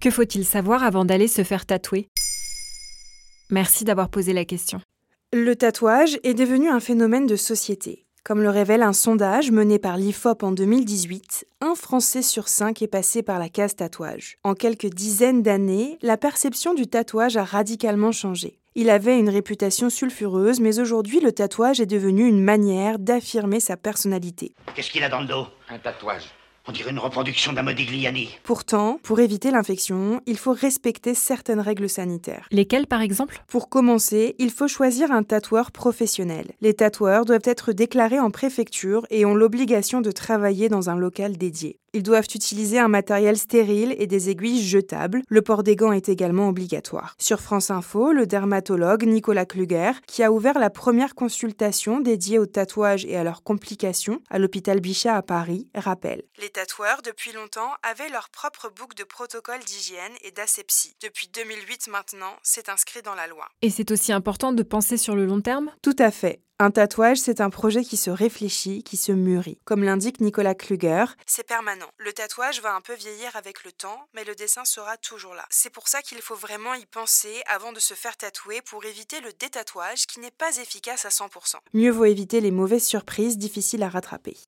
Que faut-il savoir avant d'aller se faire tatouer? Merci d'avoir posé la question. Le tatouage est devenu un phénomène de société. Comme le révèle un sondage mené par l'IFOP en 2018, un Français sur cinq est passé par la case tatouage. En quelques dizaines d'années, la perception du tatouage a radicalement changé. Il avait une réputation sulfureuse, mais aujourd'hui le tatouage est devenu une manière d'affirmer sa personnalité. Qu'est-ce qu'il a dans le dos? Un tatouage. On dirait une reproduction d'un Modigliani. Pourtant, pour éviter l'infection, il faut respecter certaines règles sanitaires. Lesquelles par exemple? Pour commencer, il faut choisir un tatoueur professionnel. Les tatoueurs doivent être déclarés en préfecture et ont l'obligation de travailler dans un local dédié. Ils doivent utiliser un matériel stérile et des aiguilles jetables. Le port des gants est également obligatoire. Sur France Info, le dermatologue Nicolas Kluger, qui a ouvert la première consultation dédiée aux tatouages et à leurs complications à l'hôpital Bichat à Paris, rappelle. Les tatoueurs, depuis longtemps, avaient leur propre boucle de protocole d'hygiène et d'asepsie. Depuis 2008 maintenant, c'est inscrit dans la loi. Et c'est aussi important de penser sur le long terme? Tout à fait. Un tatouage, c'est un projet qui se réfléchit, qui se mûrit. Comme l'indique Nicolas Kluger, c'est permanent. Le tatouage va un peu vieillir avec le temps, mais le dessin sera toujours là. C'est pour ça qu'il faut vraiment y penser avant de se faire tatouer pour éviter le détatouage qui n'est pas efficace à 100%. Mieux vaut éviter les mauvaises surprises difficiles à rattraper.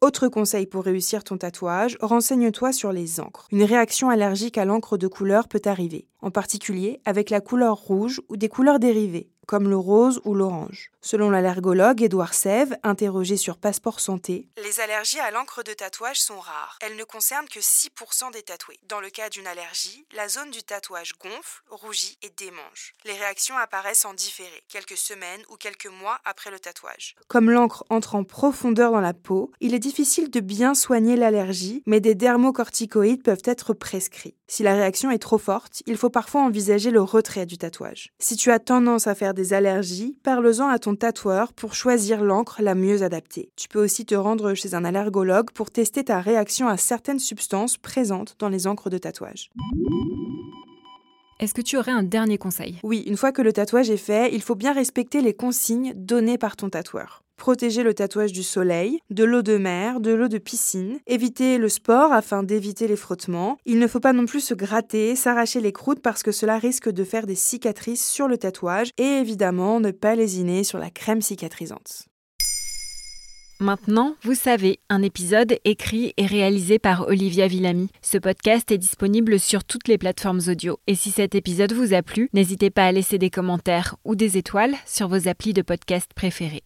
Autre conseil pour réussir ton tatouage, renseigne-toi sur les encres. Une réaction allergique à l'encre de couleur peut arriver, en particulier avec la couleur rouge ou des couleurs dérivées comme le rose ou l'orange. Selon l'allergologue Édouard Sève, interrogé sur Passeport Santé, les allergies à l'encre de tatouage sont rares. Elles ne concernent que 6% des tatoués. Dans le cas d'une allergie, la zone du tatouage gonfle, rougit et démange. Les réactions apparaissent en différé, quelques semaines ou quelques mois après le tatouage. Comme l'encre entre en profondeur dans la peau, il est difficile de bien soigner l'allergie, mais des dermocorticoïdes peuvent être prescrits. Si la réaction est trop forte, il faut parfois envisager le retrait du tatouage. Si tu as tendance à faire des allergies, parle-en à ton tatoueur pour choisir l'encre la mieux adaptée. Tu peux aussi te rendre chez un allergologue pour tester ta réaction à certaines substances présentes dans les encres de tatouage. Est-ce que tu aurais un dernier conseil? Oui, une fois que le tatouage est fait, il faut bien respecter les consignes données par ton tatoueur protéger le tatouage du soleil, de l'eau de mer, de l'eau de piscine, éviter le sport afin d'éviter les frottements. Il ne faut pas non plus se gratter, s'arracher les croûtes parce que cela risque de faire des cicatrices sur le tatouage et évidemment ne pas lésiner sur la crème cicatrisante. Maintenant, vous savez, un épisode écrit et réalisé par Olivia Villamy. Ce podcast est disponible sur toutes les plateformes audio. Et si cet épisode vous a plu, n'hésitez pas à laisser des commentaires ou des étoiles sur vos applis de podcast préférés.